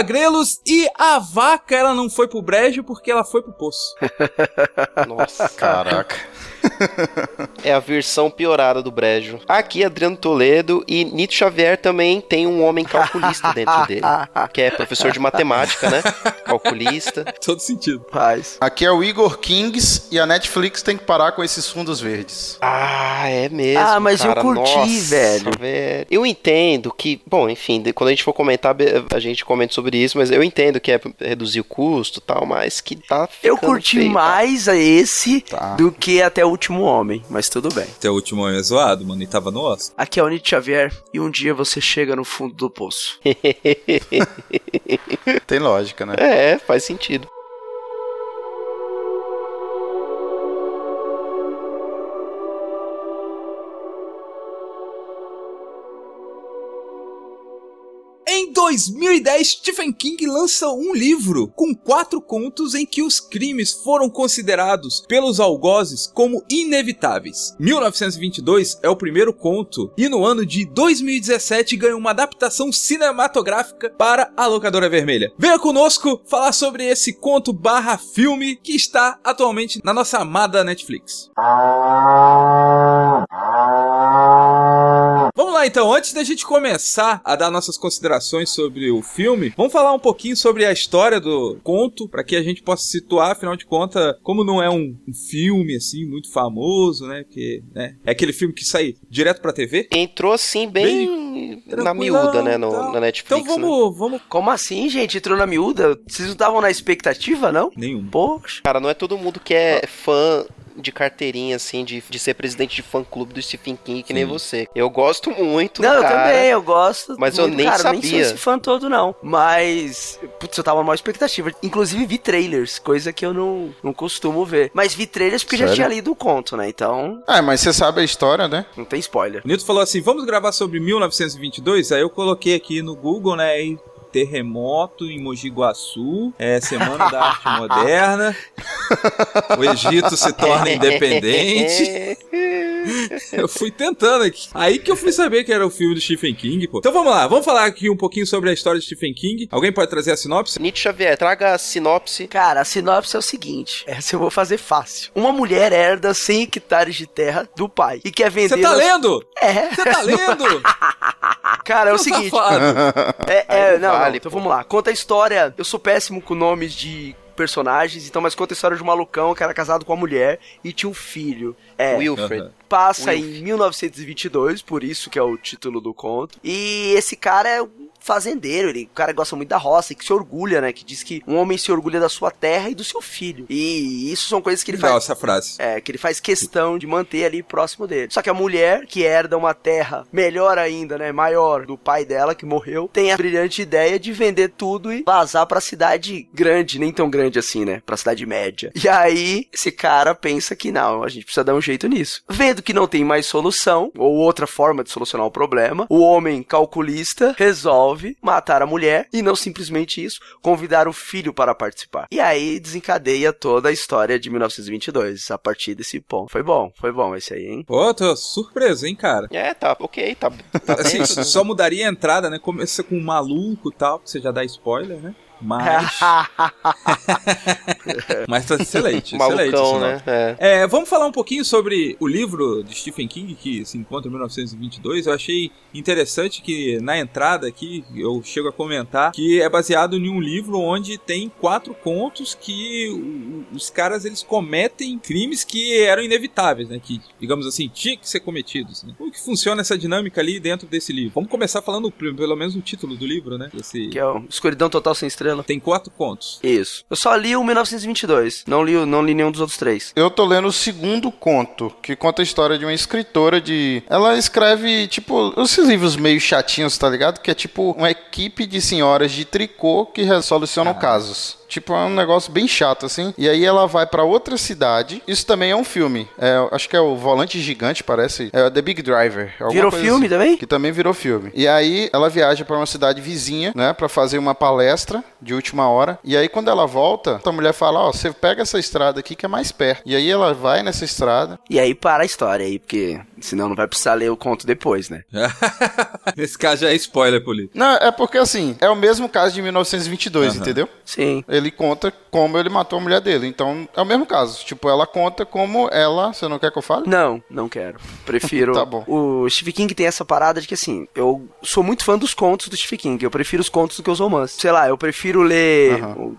Aqui é o Léo Agrelos e a vaca ela não foi pro brejo porque ela foi pro poço. Nossa. Caraca. É a versão piorada do brejo. Aqui, Adriano Toledo e Nito Xavier também tem um homem calculista dentro dele. Que é professor de matemática, né? Calculista. Todo sentido. Faz. Aqui é o Igor Kings e a Netflix tem que parar com esses fundos verdes. Ah, é mesmo. Ah, mas eu cara. curti, Nossa, velho. Eu entendo que, bom, enfim, quando a gente for comentar, a gente comenta sobre isso, mas eu entendo que é reduzir o custo e tal, mas que tá Eu curti feio, tá? mais a esse Tá. do que até o último homem, mas tudo bem. Teu último homem é zoado, mano, e tava no osso. Aqui é o Nietzsche Xavier e um dia você chega no fundo do poço. Tem lógica, né? É, faz sentido. 2010, Stephen King lança um livro com quatro contos em que os crimes foram considerados pelos algozes como inevitáveis. 1922 é o primeiro conto e no ano de 2017 ganhou uma adaptação cinematográfica para a locadora vermelha. Venha conosco falar sobre esse conto barra filme que está atualmente na nossa amada Netflix. Lá então, antes da gente começar a dar nossas considerações sobre o filme, vamos falar um pouquinho sobre a história do conto, para que a gente possa situar, afinal de contas, como não é um, filme assim muito famoso, né? Porque né, é aquele filme que sai direto pra TV. Entrou assim bem, na tranquilão, miúda, né, no, tal. na Netflix. Então né? vamos, vamos. Como assim, gente? Entrou na miúda? Vocês não estavam na expectativa, não? Nenhum. Poxa. Cara, não é todo mundo que é fã de carteirinha, assim, de, de ser presidente de fã-clube do Stephen King, que nem Sim. você. Eu gosto muito, Não, eu cara. também, eu gosto. Mas eu muito, nem cara, nem sou sabia. esse fã todo, não. Mas, putz, eu tava numa expectativa. Inclusive vi trailers, coisa que eu não, não costumo ver. Mas vi trailers porque já Sério? tinha lido o conto, né? Então, É, mas você sabe a história, né? não tem spoiler. O Nilton falou assim: vamos gravar sobre 1922? Aí eu coloquei aqui no Google, né? aí, terremoto em Mogi Guaçu, é, Semana da Arte Moderna, o Egito se torna independente. Eu fui tentando aqui. Aí que eu fui saber que era o filme do Stephen King, pô. Então vamos lá, vamos falar aqui um pouquinho sobre a história de Stephen King. Alguém pode trazer a sinopse? Nietzsche Xavier, traga a sinopse. Cara, a sinopse é o seguinte: essa eu vou fazer fácil. Uma mulher herda 100 hectares de terra do pai e quer vender. Você tá nas- lendo? É. Você tá lendo? Cara, é o Seu seguinte. safado. É, é, não, vale, não, então pô. vamos lá. Conta a história. Eu sou péssimo com nomes de personagens, então, mas conta a história de um malucão que era casado com uma mulher e tinha um filho. É, Wilfred. Aham. passa Wilf. em 1922, por isso que é o título do conto. E esse cara é um fazendeiro, ele, o cara gosta muito da roça e que se orgulha, né? Que diz que um homem se orgulha da sua terra e do seu filho. E isso são coisas que ele Legal faz. essa frase. É, que ele faz questão de manter ali próximo dele. Só que a mulher, que herda uma terra melhor ainda, né, maior do pai dela, que morreu, tem a brilhante ideia de vender tudo e vazar pra cidade grande, nem tão grande assim, né, pra cidade média. E aí, esse cara pensa que não, a gente precisa dar um jeito nisso. Vendo que não tem mais solução, ou outra forma de solucionar o problema, o homem calculista resolve matar a mulher e não simplesmente isso, convidar o filho para participar. E aí desencadeia toda a história de 1922 a partir desse ponto. Foi bom, foi bom esse aí, hein? Pô, tô surpreso, hein, cara. É, tá, ok, tá, tá Assim, só mudaria a entrada, né? Começa com um maluco e tal, que você já dá spoiler, né? Mas. Mas tá excelente, excelente. Malucão, né? É. É, vamos falar um pouquinho sobre o livro de Stephen King que se encontra em 1922. Eu achei interessante que na entrada aqui eu chego a comentar que é baseado em um livro onde tem quatro contos que os caras eles cometem crimes que eram inevitáveis, né? Que, digamos assim, tinha que ser cometidos. Né? Como que funciona essa dinâmica ali dentro desse livro? Vamos começar falando pelo menos o título do livro, né? Esse... Que é o Escuridão Total Sem Estrela. Tem quatro contos. Isso. Eu só li o 1922. Não li, não li nenhum dos outros três. Eu tô lendo o segundo conto, que conta a história de uma escritora de. Ela escreve, tipo, esses livros meio chatinhos, tá ligado? Que é tipo uma equipe de senhoras de tricô que resolucionam casos. Tipo, é um negócio bem chato, assim. E aí ela vai pra outra cidade. Isso também é um filme. É, acho que é o Volante Gigante, parece. É The Big Driver. alguma Virou coisa filme assim. também? Que também virou filme. E aí ela viaja pra uma cidade vizinha, né? Pra fazer uma palestra de última hora. E aí quando ela volta, a mulher fala, ó, você pega essa estrada aqui que é mais perto. E aí ela vai nessa estrada. E aí para a história aí, porque senão não vai precisar ler o conto depois, né? Nesse caso já é spoiler, Polito. Não, é porque assim, é o mesmo caso de 1922, entendeu? Sim. Ele conta como ele matou a mulher dele. Então, é o mesmo caso. Tipo, ela conta como ela. Você não quer que eu fale? Não, não quero. Prefiro. Tá bom. O Stephen King tem essa parada de que assim, eu sou muito fã dos contos do Stephen King. Eu prefiro os contos do que os romances. Sei lá, eu prefiro ler, o-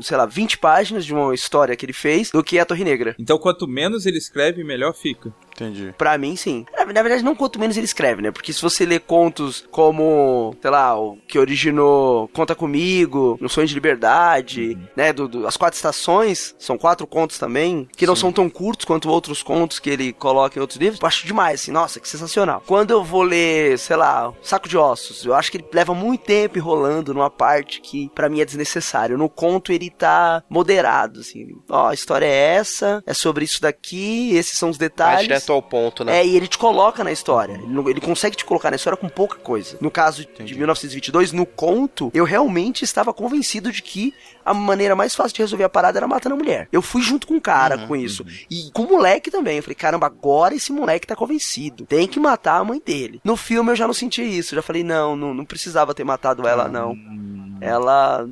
sei lá, 20 páginas de uma história que ele fez do que a Torre Negra. Então, quanto menos ele escreve, melhor fica. Entendi. Pra mim, sim. Na, na verdade, não quanto menos ele escreve, né? Porque se você lê contos como, sei lá, o que originou Conta Comigo, No Sonho de Liberdade, né? Do, do- As Quatro Estações, são quatro contos também, que não são tão curtos quanto outros contos que ele coloca em outros livros. Eu acho demais, assim, nossa, que sensacional. Quando eu vou ler, sei lá, Saco de Ossos, eu acho que ele leva muito tempo enrolando numa parte que pra mim é desnecessário. No conto ele tá moderado, assim. Ó, a história é essa, é sobre isso daqui, esses são os detalhes. direto ao ponto, né? É, e ele te coloca na história. Ele, ele consegue te colocar na história com pouca coisa. No caso de 1922, no conto, eu realmente estava convencido de que a maneira mais fácil de resolver a parada era matando a mulher. Eu fui junto com o cara com isso. E com o moleque também. Eu falei, caramba, agora esse moleque tá convencido. Tem que matar a mãe dele. No filme eu já não senti isso. Já falei, não, não, não precisava ter matado ela, não. Ela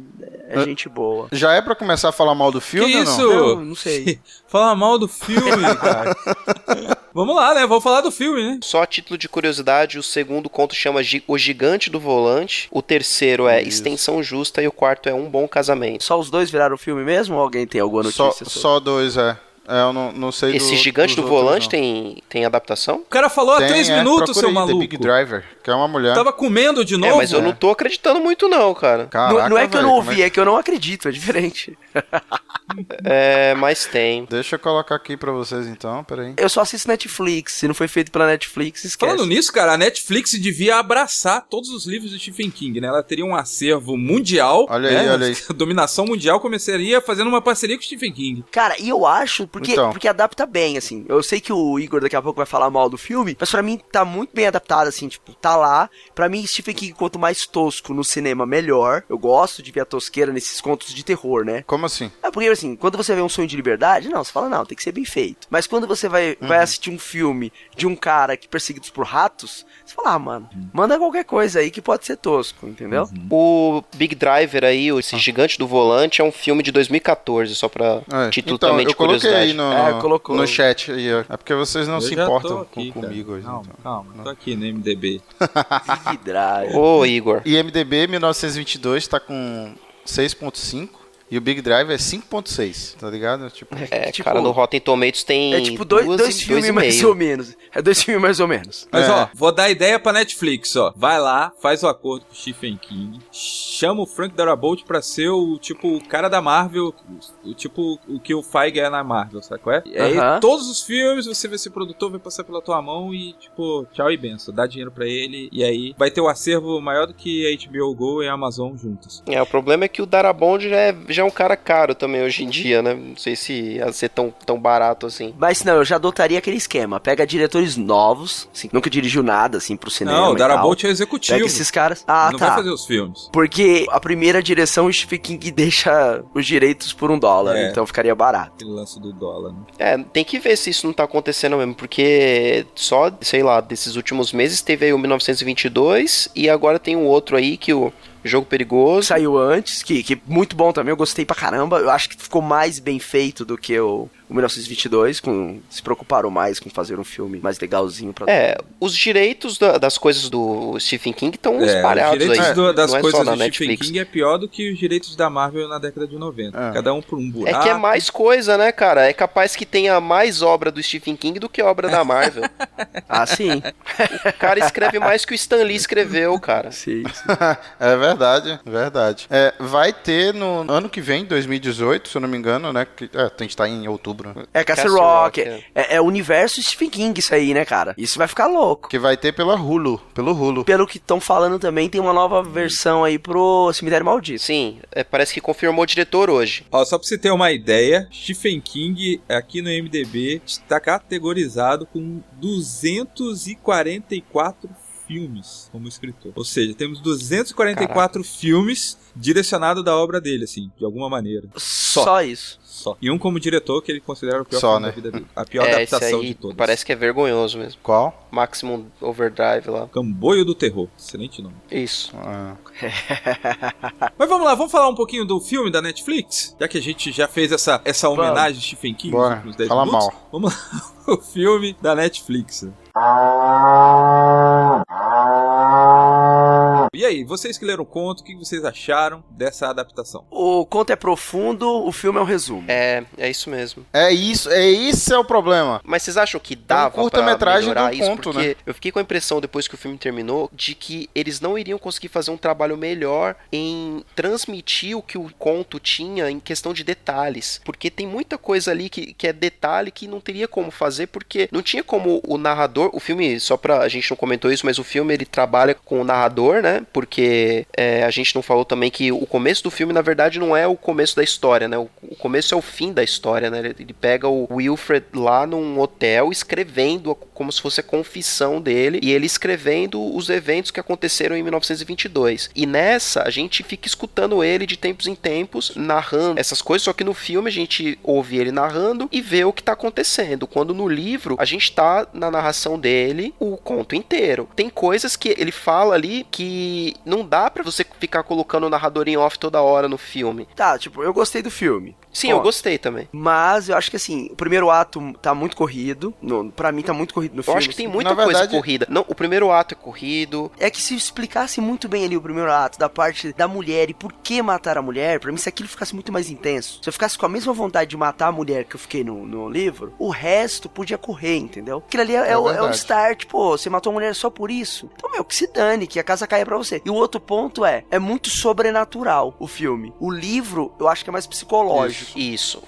é Ah. gente boa. Já é pra começar a falar mal do filme que ou isso? não? Não, não sei. Fala mal do filme, cara. Vamos lá, né? Vamos falar do filme, né? Só a título de curiosidade, o segundo conto chama O Gigante do Volante, o terceiro é Extensão Justa e o quarto é Um Bom Casamento. Só os dois viraram filme mesmo ou alguém tem alguma Só, notícia? sobre? só dois, é. É, eu não, não sei Esse do, Gigante do Volante tem, tem adaptação? O cara falou há Tem, três é, minutos, seu aí, maluco. The Big Driver, que é uma mulher. Tava comendo de novo? é, mas eu não tô acreditando muito não, cara. Caraca, não, não é que eu não como ouvi, é que eu não acredito, é diferente. É, mas tem. Deixa eu colocar aqui pra vocês então, peraí. Eu só assisto Netflix, se não foi feito pela Netflix, esquece. Falando nisso, cara, a Netflix devia abraçar todos os livros do Stephen King, né? Ela teria um acervo mundial. Olha aí, né? olha aí. A dominação mundial começaria fazendo uma parceria com o Stephen King. Cara, e eu acho, porque, Então. porque adapta bem, assim. Eu sei que o Igor daqui a pouco vai falar mal do filme, mas pra mim tá muito bem adaptado, assim, tipo, tá lá. Pra mim, Stephen King, quanto mais tosco no cinema, melhor. Eu gosto de ver a tosqueira nesses contos de terror, né? Como assim? É porque, assim, quando você vê um sonho de liberdade, não, você fala, não, tem que ser bem feito. Mas quando você vai, vai assistir um filme de um cara que é perseguidos por ratos, você fala, ah, mano, manda qualquer coisa aí que pode ser tosco, entendeu? O Big Driver aí, esse Gigante do Volante, é um filme de 2014, só pra É, título então, também eu de coloquei curiosidade. aí no, É, colocou. no chat aí, ó. É porque vocês não Eu se importam aqui, com, comigo hoje. Calma, então. calma. Tô aqui no MDB. Big Drive. Ô, Igor. IMDB 1922 tá com 6.5 e o Big Drive é 5.6, tá ligado? Tipo, É, tipo- cara, no Rotten Tomatoes tem É tipo dois, duas dois filmes mais meio. ou menos. É dois filmes mais ou menos. Mas É. ó, vou dar ideia pra Netflix, ó. Vai lá, faz o acordo com o Stephen King, chama o Frank Darabont pra ser o tipo o cara da Marvel, o tipo o que o Feige é na Marvel, sabe qual é? E aí Aham. todos os filmes você vai ser produtor, vai passar pela tua mão e tipo, tchau e benção, dá dinheiro pra ele e aí vai ter o acervo maior do que a HBO Go e a Amazon juntos. É, o problema é que o Darabond já é, já é um cara caro também hoje em dia, né? Não sei se ia ser tão, tão barato assim. Mas não, eu já adotaria aquele esquema. Pega diretores novos, assim, nunca dirigiu nada, assim, pro cinema. Não, o tal. Darabont é executivo. Pega esses caras. Ah, não tá. vai fazer os filmes. Porque a primeira direção o Stephen King deixa os direitos por um dólar, É. então ficaria barato. Aquele lance do dólar, né? É, tem que ver se isso não tá acontecendo mesmo, porque só, sei lá, desses últimos meses teve aí o 1922 e agora tem um outro aí que o Jogo Perigoso. Saiu antes, que, que muito bom também, eu gostei pra caramba. Eu acho que ficou mais bem feito do que o, o 1922, com, se preocuparam mais com fazer um filme mais legalzinho pra É, os direitos da- das coisas do Stephen King estão É, os espalhados direitos aí. do- das é coisas do Stephen Netflix. King é pior do que os direitos da Marvel na década de 90. É. Cada um por um É buraco. que é mais coisa, né, cara? É capaz que tenha mais obra do Stephen King do que obra da Marvel. Ah, sim. o cara escreve mais que o Stan Lee escreveu, cara. sim, sim. é verdade, verdade. É, vai ter no ano que vem, 2018, se eu não me engano, né? Que, é, a gente tá em outubro. Né? É Castle Castle Rock. Rock, é, é, é o universo Stephen King isso aí, né, cara? Isso vai ficar louco. Que vai ter pela Hulu, pelo Hulu. Pelo que estão falando também, tem uma nova versão aí pro Cemitério Maldito. Sim, é, parece que confirmou o diretor hoje. Ó, só pra você ter uma ideia, Stephen King aqui no MDB está categorizado com 244 filmes como escritor. Ou seja, temos 244 filmes direcionados da obra dele, assim, de alguma maneira. Só, isso. Só. E um como diretor que ele considera o pior Só, filme né? da vida dele. A pior é, esse adaptação aí de todas. parece que é vergonhoso mesmo. Qual? Maximum Overdrive lá. Camboio do Terror. Excelente nome. Isso. Ah, Mas vamos lá, vamos falar um pouquinho do filme da Netflix? Já que a gente já fez essa, essa homenagem a Stephen King Bora, nos últimos 10 fala minutos. mal. Vamos lá, o filme da Netflix. E aí, vocês que leram o conto, o que vocês acharam dessa adaptação? O conto é profundo, o filme é um resumo. É, é isso mesmo. É isso, é isso é o problema. Mas vocês acham que dava pra curta-metragem melhorar do isso? conto, Porque né? eu fiquei com a impressão, depois que o filme terminou, de que eles não iriam conseguir fazer um trabalho melhor em transmitir o que o conto tinha em questão de detalhes. Porque tem muita coisa ali que, que é detalhe que não teria como fazer, porque não tinha como o narrador... O filme, só pra... A gente não comentou isso, mas o filme, ele trabalha com o narrador, né? Porque é, a gente não falou também que o começo do filme, na verdade, não é o começo da história, né? O, o começo é o fim da história, né? Ele, ele pega o Wilfred lá num hotel escrevendo como se fosse a confissão dele e ele escrevendo os eventos que aconteceram em 1922. E nessa, a gente fica escutando ele de tempos em tempos, narrando essas coisas, só que no filme a gente ouve ele narrando e vê o que tá acontecendo. Quando no livro, a gente tá na narração dele o conto inteiro. Tem coisas que ele fala ali que não dá pra você ficar colocando o narrador em off toda hora no filme. Tá, tipo, eu gostei do filme. Sim, Ó, eu gostei também. Mas eu acho que assim, o primeiro ato tá muito corrido. No, pra mim tá muito corrido no Eu filme. acho que tem assim. muita Na coisa verdade- corrida. Não, o primeiro ato é corrido. É que se explicasse muito bem ali o primeiro ato, da parte da mulher e por que matar a mulher, pra mim se aquilo ficasse muito mais intenso. Se eu ficasse com a mesma vontade de matar a mulher que eu fiquei no, no livro, o resto podia correr, entendeu? Aquilo ali é, É é o, é o start, pô, você matou a mulher só por isso. Então, meu, que se dane, que a casa caia pra você. E o outro ponto é, é muito sobrenatural o filme. O livro, eu acho que é mais psicológico. Isso.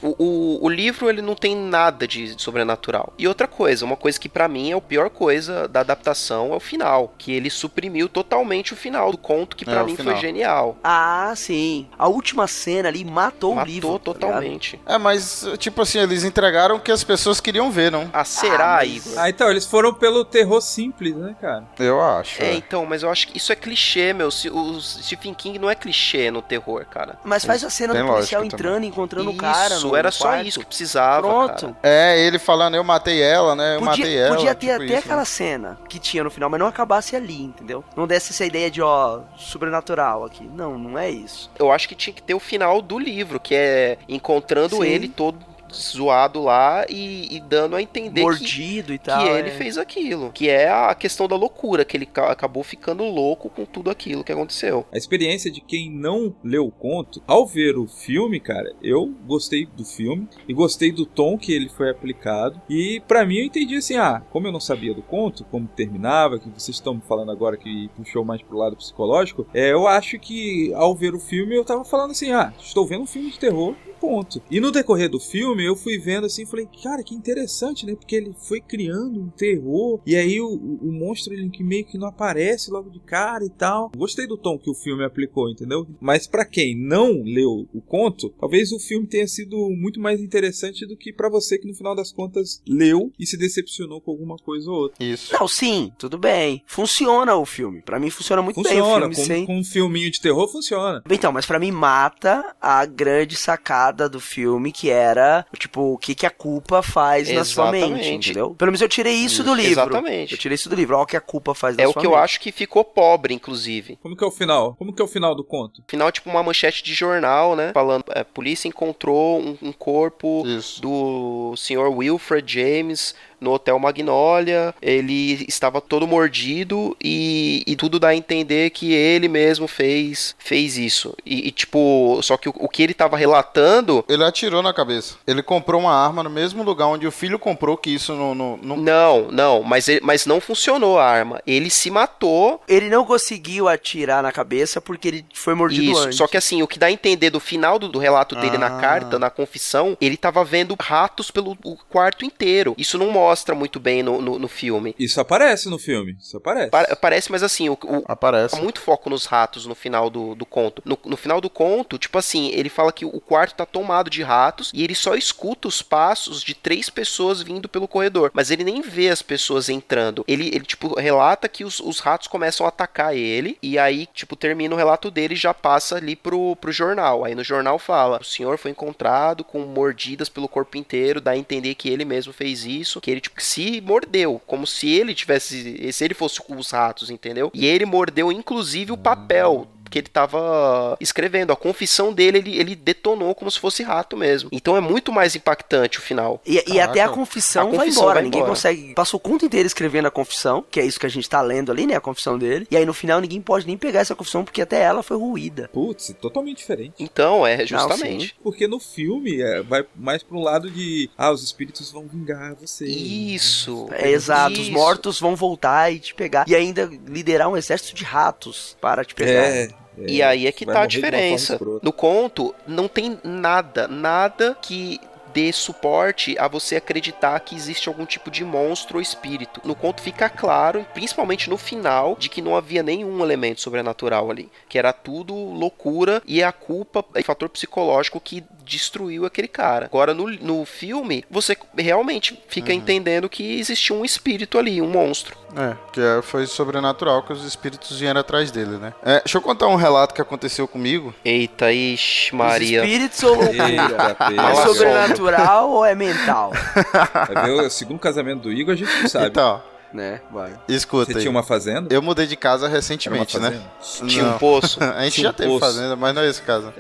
O, o, o livro, ele não tem nada de sobrenatural. E outra coisa, uma coisa que pra mim é a pior coisa da adaptação é o final. Que ele suprimiu totalmente o final do conto, que É, pra o mim foi genial. Ah, sim. A última cena ali matou, o Matou livro. tá ligado? totalmente. É, mas, tipo assim, eles entregaram o que as pessoas queriam ver, não? ah, será, Ah, mas- Igor? Ah, então, eles foram pelo terror simples, né, cara? Eu acho. É, é. então, mas eu acho que isso é clichê, meu. Se- O Stephen King não é clichê no terror, cara. Mas faz a cena Tem do policial entrando, encontrando o isso, cara. no era só quarto. isso que precisava, Pronto. cara. É, ele falando, eu matei ela, né? Eu matei Podia, ela. podia ter tipo até isso, aquela né? cena que tinha no final, mas não acabasse ali, entendeu? Não desse essa ideia de, ó, sobrenatural aqui. Não, não é isso. Eu acho que tinha que ter o final do livro, que é encontrando Sim. ele todo zoado lá e, e dando a entender que, Mordido e que tal. ele é. fez aquilo. Que é a questão da loucura, que ele ca- acabou ficando louco com tudo aquilo que aconteceu. A experiência de quem não leu o conto, ao ver o filme, cara, eu gostei do filme e gostei do tom que ele foi aplicado. E pra mim eu entendi assim: ah, como eu não sabia do conto, como terminava, que vocês estão me falando agora que puxou mais pro lado psicológico, é, eu acho que ao ver o filme eu tava falando assim: ah, estou vendo um filme de terror. E Ponto. E no decorrer do filme eu fui vendo assim, falei, cara, que interessante, né? Porque ele foi criando um terror e aí o, o- monstro ele que meio que não aparece logo de cara e tal. Gostei do tom que o filme aplicou, entendeu? Mas pra quem não leu o conto, talvez o filme tenha sido muito mais interessante do que pra você que no final das contas leu e se decepcionou com alguma coisa ou outra. Isso. Não, sim, tudo bem. Funciona o filme. Pra mim funciona muito bem o Funciona, filme com, sem. com um filminho de terror funciona. Então, mas pra mim mata a grande sacada sacada do filme que era, tipo, o que, que a culpa faz na sua mente, Exatamente. entendeu? Pelo menos eu tirei isso do livro. Exatamente. Eu tirei isso do livro. Olha o que a culpa faz na É o sua que eu mente. acho que ficou pobre, inclusive. Como que é o final? Como que é o final do conto? Final, tipo, uma manchete de jornal, né? Falando, é, polícia encontrou um, um corpo Isso. do senhor Wilfred James no Hotel Magnolia. Ele estava todo mordido e, e tudo dá a entender que ele mesmo fez fez isso. E, e, tipo, só que o, o que ele estava relatando. Ele atirou na cabeça. Ele comprou uma arma no mesmo lugar onde o filho comprou, que isso não. não, não- Não, não, mas, ele- mas não funcionou a arma. Ele se matou. Ele não conseguiu atirar na cabeça porque ele foi mordido Isso, antes. só que assim, o que dá a entender do final do, do relato dele na Ah. carta, na confissão, ele tava vendo ratos pelo quarto inteiro. Isso não mostra muito bem no, no, no filme. Isso aparece no filme. Isso aparece. Pa- Parece, mas assim, o, o- Aparece. Há muito foco nos ratos no final do, do conto. No, no final do conto, tipo assim, ele fala que o quarto tá tomado de ratos e ele só escuta os passos de três pessoas vindo pelo corredor. Mas ele nem vê as pessoas entrando. Ele, ele tipo, relata que os, os ratos começam a atacar ele. E aí, tipo, termina o relato dele e já passa ali pro, pro jornal. Aí no jornal fala: o senhor foi encontrado com mordidas pelo corpo inteiro. Dá a entender que ele mesmo fez isso. Que ele, tipo, se mordeu. Como se ele tivesse. Se ele fosse com os ratos, entendeu? E ele mordeu, inclusive, o papel que ele tava escrevendo. A confissão dele, ele, ele detonou como se fosse rato mesmo. Então é muito mais impactante o final. E, e até a confissão, A vai confissão embora. vai ninguém embora. consegue. Passou o conto inteiro escrevendo a confissão, que é isso que a gente tá lendo ali, né? A confissão dele. E aí no final ninguém pode nem pegar essa confissão porque até ela foi ruída. Putz, totalmente diferente. Então, é justamente. Porque no filme é, vai mais pra um lado de. Ah, os espíritos vão vingar você. Isso. É exato, os Isso. mortos vão voltar e te pegar. E ainda liderar um exército de ratos para te pegar. É. E aí é que tá a diferença. No conto, não tem nada, nada que dê suporte a você acreditar que existe algum tipo de monstro ou espírito. No conto fica claro, principalmente no final, de que não havia nenhum elemento sobrenatural ali, que era tudo loucura e é a culpa é fator psicológico que destruiu aquele cara. Agora no, no filme, você realmente fica entendendo que existia um espírito ali, um monstro. É, que é- foi sobrenatural que os espíritos vieram atrás dele, né? É, deixa eu contar um relato que aconteceu comigo. Eita, ixi, Os Maria. espíritos ou loucura? É sobrenatural ou é mental? Ver o segundo casamento do Igor, a gente não sabe. Então, né? Vai. escuta Você aí. tinha uma fazenda? Eu mudei de casa recentemente, né? Tinha um Não. poço. A gente Tinha já um teve poço. fazenda, mas não é esse caso.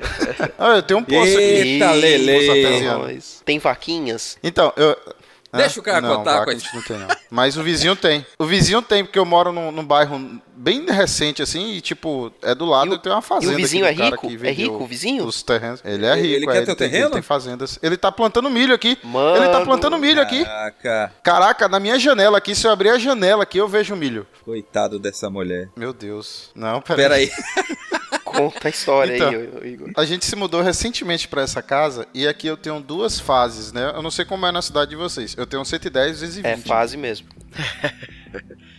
Ah, eu tenho um poço aqui. Eita, Lele. Tem vaquinhas? Então, eu. Deixa o cara não, contar, vaca a gente não tem, não. Mas o vizinho tem. O vizinho tem, porque eu moro num, num bairro bem recente, assim, e, tipo, é do lado, E o- eu tenho uma E fazenda. o vizinho é rico? É rico o vizinho? Os terrenos. Ele é Ele- rico, ele é, quer teu tem, terreno? Ele tem fazendas. Ele tá plantando milho aqui. Mano. Ele tá plantando milho aqui. Caraca, Caraca, na minha janela aqui, se eu abrir a janela aqui, eu vejo milho. coitado dessa mulher. Meu Deus. Não, Pera aí. Conta a história Então. aí, Igor. A gente se mudou recentemente pra essa casa e aqui eu tenho duas fases, né? Eu não sei como é na cidade de vocês. Eu tenho 110 vezes 20. É fase mesmo.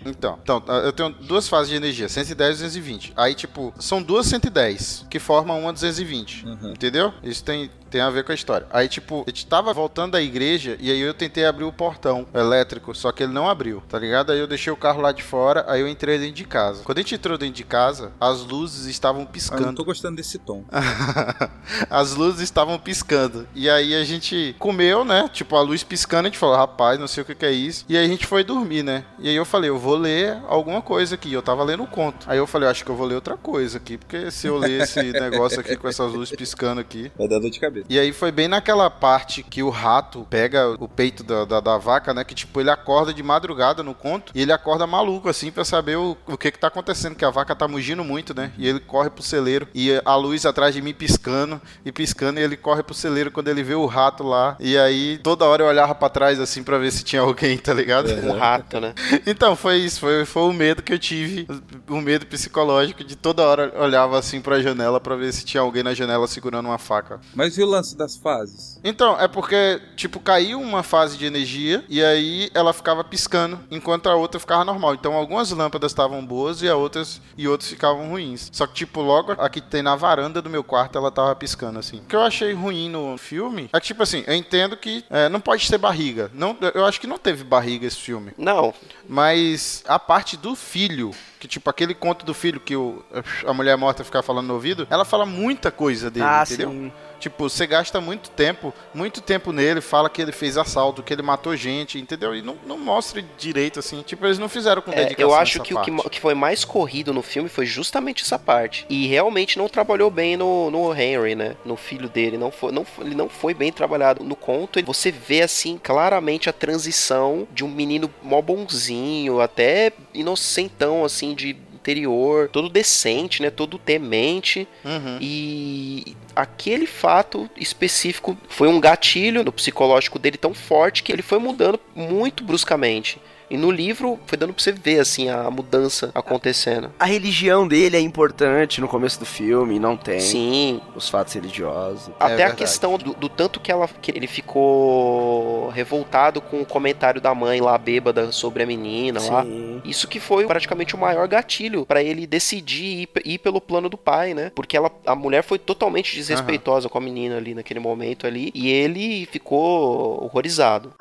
Então, então, eu tenho duas fases de energia, 110 e 220. Aí, tipo, são duas 110 que formam uma 220. Uhum. Entendeu? Isso tem, tem a ver com a história. Aí, tipo, a gente tava voltando da igreja e aí eu tentei abrir o portão elétrico, só que ele não abriu, tá ligado? Aí eu deixei o carro lá de fora, aí eu entrei dentro de casa. Quando a gente entrou dentro de casa, as luzes estavam Eu não piscando. tô gostando desse tom. As luzes estavam piscando. E aí a gente comeu, né? Tipo, a luz piscando, a gente falou, rapaz, não sei o que, que é isso. E aí a gente foi dormir, né? E aí eu falei, eu vou ler alguma coisa aqui. Eu tava lendo o conto. Aí eu falei, acho que eu vou ler outra coisa aqui, porque se eu ler esse negócio aqui com essas luzes piscando aqui. Vai dar dor de cabeça. E aí foi bem naquela parte que o rato pega o peito da, da, da vaca, né? Que tipo, ele acorda de madrugada no conto e ele acorda maluco, assim, pra saber o, o que que tá acontecendo, que a vaca tá mugindo muito, né? E ele corre pro celeiro e a luz atrás de mim piscando e piscando e ele corre pro celeiro quando ele vê o rato lá. E aí toda hora eu olhava pra trás, assim, pra ver se tinha alguém, tá ligado? Um rato, né? Então, foi isso, foi, foi o medo que eu tive, o medo psicológico de toda hora olhava assim pra janela pra ver se tinha alguém na janela segurando uma faca. Mas e o lance das fases? Então, é porque, tipo, caiu uma fase de energia e aí ela ficava piscando, enquanto a outra ficava normal. Então, algumas lâmpadas estavam boas e a outras e outras ficavam ruins. Só que, tipo, logo a que tem na varanda do meu quarto, ela tava piscando, assim. O que eu achei ruim no filme é que, tipo assim, eu entendo que é, não pode ter barriga. Não, eu acho que não teve barriga esse filme. Não, Mas a parte do filho, que tipo, aquele conto do filho que o, a mulher morta fica falando no ouvido, ela fala muita coisa dele, Ah, entendeu? sim. Tipo, você gasta muito tempo, muito tempo nele, fala que ele fez assalto, que ele matou gente, entendeu? E não, não mostra direito, assim. Tipo, eles não fizeram com É, dedicação eu acho que o que, parte. o que foi mais corrido no filme foi justamente essa parte. E realmente não trabalhou bem no, no Henry, né? No filho dele. Não foi, não, ele não foi bem trabalhado. No conto, você vê, assim, claramente a transição de um menino mó bonzinho, até inocentão, assim, de interior, todo decente, né? Todo temente. Uhum. E aquele fato específico foi um gatilho no psicológico dele tão forte que ele foi mudando muito bruscamente. E no livro foi dando pra você ver assim a mudança acontecendo. A religião dele é importante no começo do filme, não tem. Sim, Os fatos religiosos. até a verdade. questão do, do tanto que, ela, que ele ficou revoltado com o comentário da mãe lá bêbada sobre a menina lá. Sim. Isso que foi praticamente o maior gatilho pra ele decidir ir, ir pelo plano do pai, né? Porque ela, a mulher foi totalmente desrespeitosa com a menina ali naquele momento ali e ele ficou horrorizado.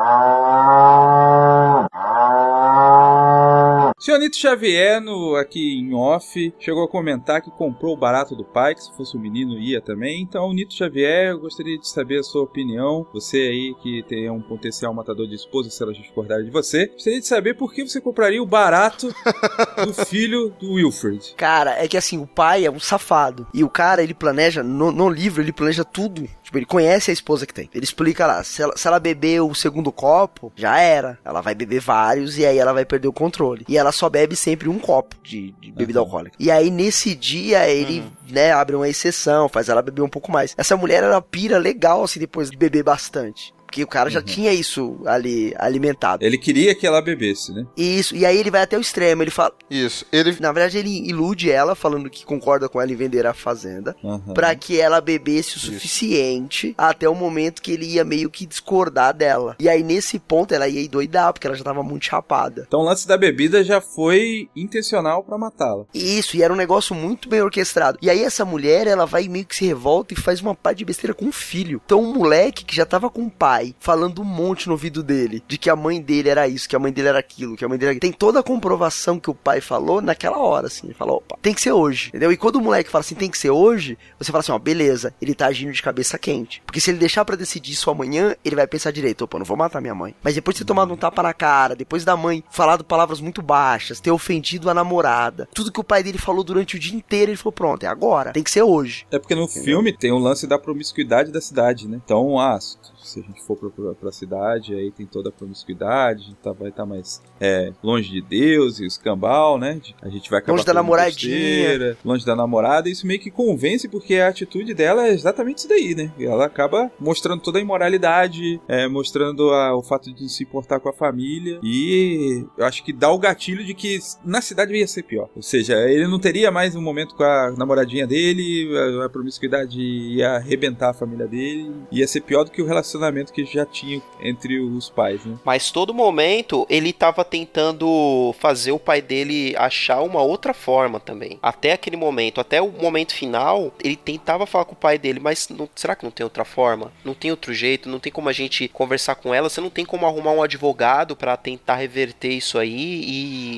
Senhorito Xavier, no, aqui em off, chegou a comentar que comprou o barato do pai, que se fosse o menino ia também. Então, Nito Xavier, eu gostaria de saber a sua opinião. Você aí que tem um potencial matador de esposa, se elas discordarem de você. Gostaria de saber por que você compraria o barato do filho do Wilfred. Cara, é que assim, o pai é um safado. E o cara, ele planeja, no, no livro, ele planeja tudo. Tipo, ele conhece a esposa que tem. Ele explica lá, se ela, se ela beber o segundo copo, já era. Ela vai beber vários e aí ela vai perder o controle. E ela só bebe sempre um copo de, de bebida Uhum. alcoólica. E aí, nesse dia, ele, né, abre uma exceção, faz ela beber um pouco mais. Essa mulher, ela pira legal, assim, depois de beber bastante. Porque o cara já Uhum. tinha isso ali alimentado. Ele queria que ela bebesse, né? Isso, e aí ele vai até o extremo, ele fala, Isso. Ele. na verdade, ele ilude ela, falando que concorda com ela em vender a fazenda, Aham. pra que ela bebesse o suficiente até o momento que ele ia meio que discordar dela. E aí, nesse ponto, ela ia endoidar, porque ela já tava muito chapada. Então o lance da bebida já foi intencional pra matá-la. Isso, e era um negócio muito bem orquestrado. E aí, essa mulher, ela vai meio que se revolta e faz uma pá de besteira com o filho. Então, um moleque que já tava com o pai, falando um monte no ouvido dele, de que a mãe dele era isso, que a mãe dele era aquilo, que a mãe dele era... Tem toda a comprovação que o pai falou naquela hora, assim. Ele falou, opa, tem que ser hoje, entendeu? E quando o moleque fala assim, tem que ser hoje, você fala assim, ó, beleza, ele tá agindo de cabeça quente. Porque se ele deixar pra decidir isso amanhã, ele vai pensar direito, opa, não vou matar minha mãe. Mas depois de ter tomado um tapa na cara, depois da mãe falado palavras muito baixas, ter ofendido a namorada, tudo que o pai dele falou durante o dia inteiro, ele falou, pronto, é agora, tem que ser hoje. É porque no filme tem o lance da promiscuidade da cidade, né? Então, ah, se a gente for pra, pra, pra cidade, aí tem toda a promiscuidade, a gente tá, vai estar mais é, longe de Deus e o escambau, né? A gente vai acabar Longe da namoradinha. besteira, longe da namorada, isso meio que convence, porque a atitude dela é exatamente isso daí, né? Ela acaba mostrando toda a imoralidade, é, mostrando a- o fato de se importar com a família, e eu acho que dá o gatilho de que na cidade ia ser pior. Ou seja, ele não teria mais um momento com a namoradinha dele, a, a promiscuidade ia arrebentar a família dele, ia ser pior do que o relacionamento que já tinha entre os pais, né? Mas todo momento ele tava tentando fazer o pai dele achar uma outra forma também. Até aquele momento, até o momento final, ele tentava falar com o pai dele, mas não- será que não tem outra forma? Não tem outro jeito? Não tem como a gente conversar com ela? Você não tem como arrumar um advogado pra tentar reverter isso aí?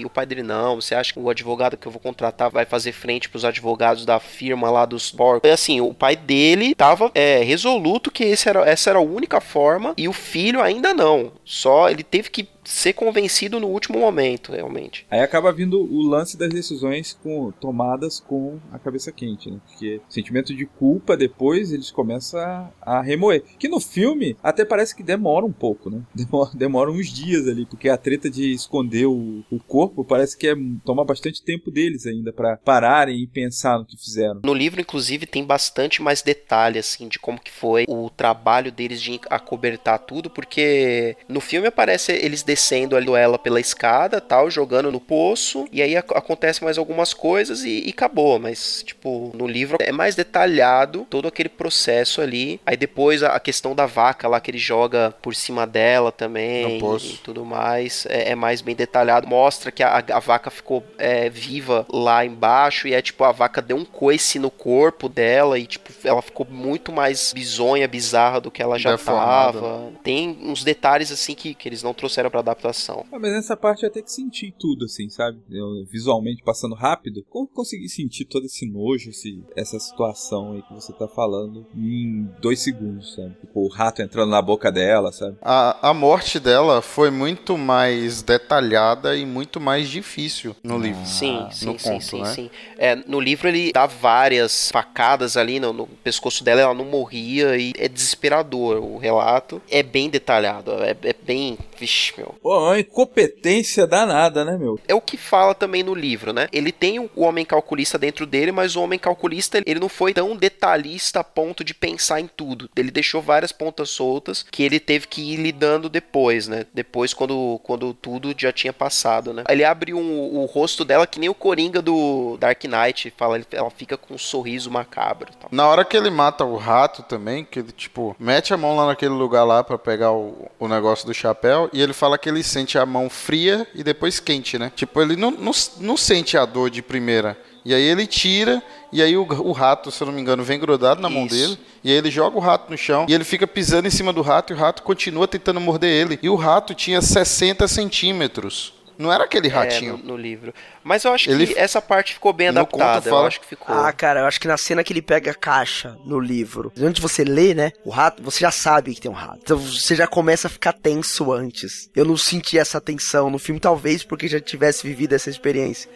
E o pai dele, não, você acha que o advogado que eu vou contratar vai fazer frente pros advogados da firma lá dos porcos? Assim, o pai dele tava é, resoluto que esse era, essa era a única forma e o filho ainda não. Só ele teve que ser convencido no último momento, realmente. Aí acaba vindo o lance das decisões com, tomadas com a cabeça quente, né? Porque sentimento de culpa depois eles começam a, a remoer. Que no filme até parece que demora um pouco, né? Demora, demora uns dias ali, porque a treta de esconder o, o corpo parece que é, toma bastante tempo deles ainda pra pararem e pensar no que fizeram. No livro, inclusive, tem bastante mais detalhe, assim, de como que foi o trabalho deles de acobertar tudo, porque no filme aparece eles descendo ali ela pela escada, tal, jogando no poço, e aí ac acontece mais algumas coisas e, e acabou, mas, tipo, no livro é mais detalhado todo aquele processo ali, aí depois a, a questão da vaca lá que ele joga por cima dela também, No poço. e tudo mais, é, é mais bem detalhado, mostra que a, a vaca ficou é, viva lá embaixo, e é tipo, a vaca deu um coice no corpo dela, e tipo, ela ficou muito mais bizonha, bizarra do que ela já Deformada. tava. Tem uns detalhes assim que, que eles não trouxeram pra adaptação. Ah, mas nessa parte eu até que senti tudo, assim, sabe? Eu, visualmente passando rápido, como consegui sentir todo esse nojo, esse, essa situação aí que você tá falando em dois segundos, sabe? Tipo, o rato entrando na boca dela, sabe? A, a morte dela foi muito mais detalhada e muito mais difícil no livro. Sim, sim, no sim, conto, sim, né? sim. É, no livro ele dá várias facadas ali no, no pescoço dela, ela não morria e é desesperador o relato. É bem detalhado, é, é bem. Vixe, meu. Pô, é uma incompetência danada, né, meu? É o que fala também no livro, né? Ele tem o homem calculista dentro dele, mas o homem calculista ele não foi tão detalhista a ponto de pensar em tudo. Ele deixou várias pontas soltas que ele teve que ir lidando depois, né? Depois, quando, quando tudo já tinha passado, né? Ele abre um, o rosto dela que nem o Coringa do Dark Knight. Fala, ele- ela fica com um sorriso macabro. Tal. Na hora que ele mata o rato também, que ele, tipo, mete a mão lá naquele lugar lá pra pegar o, o negócio do chapéu, e ele fala que ele sente a mão fria e depois quente, né? Tipo, ele não, não, não sente a dor de primeira. E aí ele tira, e aí o, o rato, se eu não me engano, vem grudado na mão Isso. dele, e aí ele joga o rato no chão, e ele fica pisando em cima do rato, e o rato continua tentando morder ele. E o rato tinha 60 centímetros. Não era aquele É, ratinho. no, no livro. Mas eu acho Ele- que essa parte ficou bem No adaptada. fala- Eu acho que ficou. Ah, cara, eu acho que na cena que ele pega a caixa no livro, antes de você ler, né, o rato, você já sabe que tem um rato. Então você já começa a ficar tenso antes. Eu não senti essa tensão no filme, talvez porque já tivesse vivido essa experiência.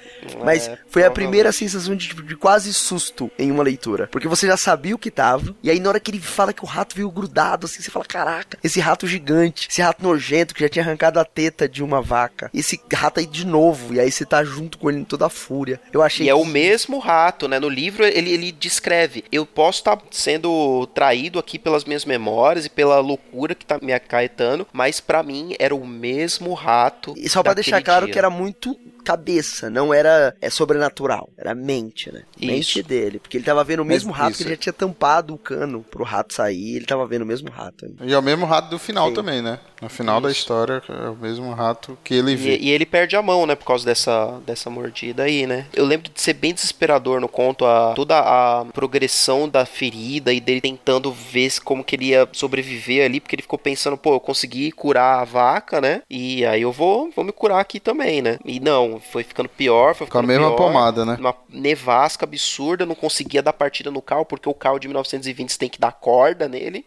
Mas É, foi a primeira sensação de, de quase susto em uma leitura. Porque você já sabia o que tava, e aí na hora que ele fala que o rato veio grudado, assim, você fala, caraca, esse rato gigante, esse rato nojento que já tinha arrancado a teta de uma vaca, esse rato aí de novo, e aí você tá junto com ele em toda a fúria. Eu achei E é que- o mesmo rato, né? No livro ele, ele descreve: eu posso estar sendo traído aqui pelas minhas memórias e pela loucura que tá me acaetando, mas pra mim era o mesmo rato. E só pra deixar claro dia. que era muito cabeça, não era é sobrenatural, era mente, né? Mente Isso. dele, porque ele tava vendo o Mas mesmo rato isso que ele já tinha tampado o cano pro rato sair, ele tava vendo o mesmo rato. E é o mesmo rato do final Sim. também, né? No final da Isso. história, é o mesmo rato que ele vê. E, e ele perde a mão, né, por causa dessa, dessa mordida aí, né? Eu lembro de ser bem desesperador no conto, a, toda a progressão da ferida e dele tentando ver como que ele ia sobreviver ali, porque ele ficou pensando, pô, eu consegui curar a vaca, né? E aí eu vou, vou me curar aqui também, né? E não, foi ficando pior, foi Com a ficando mesma pior. pomada, né? Uma nevasca absurda, não conseguia dar partida no carro, porque o carro de 1920 você tem que dar corda nele.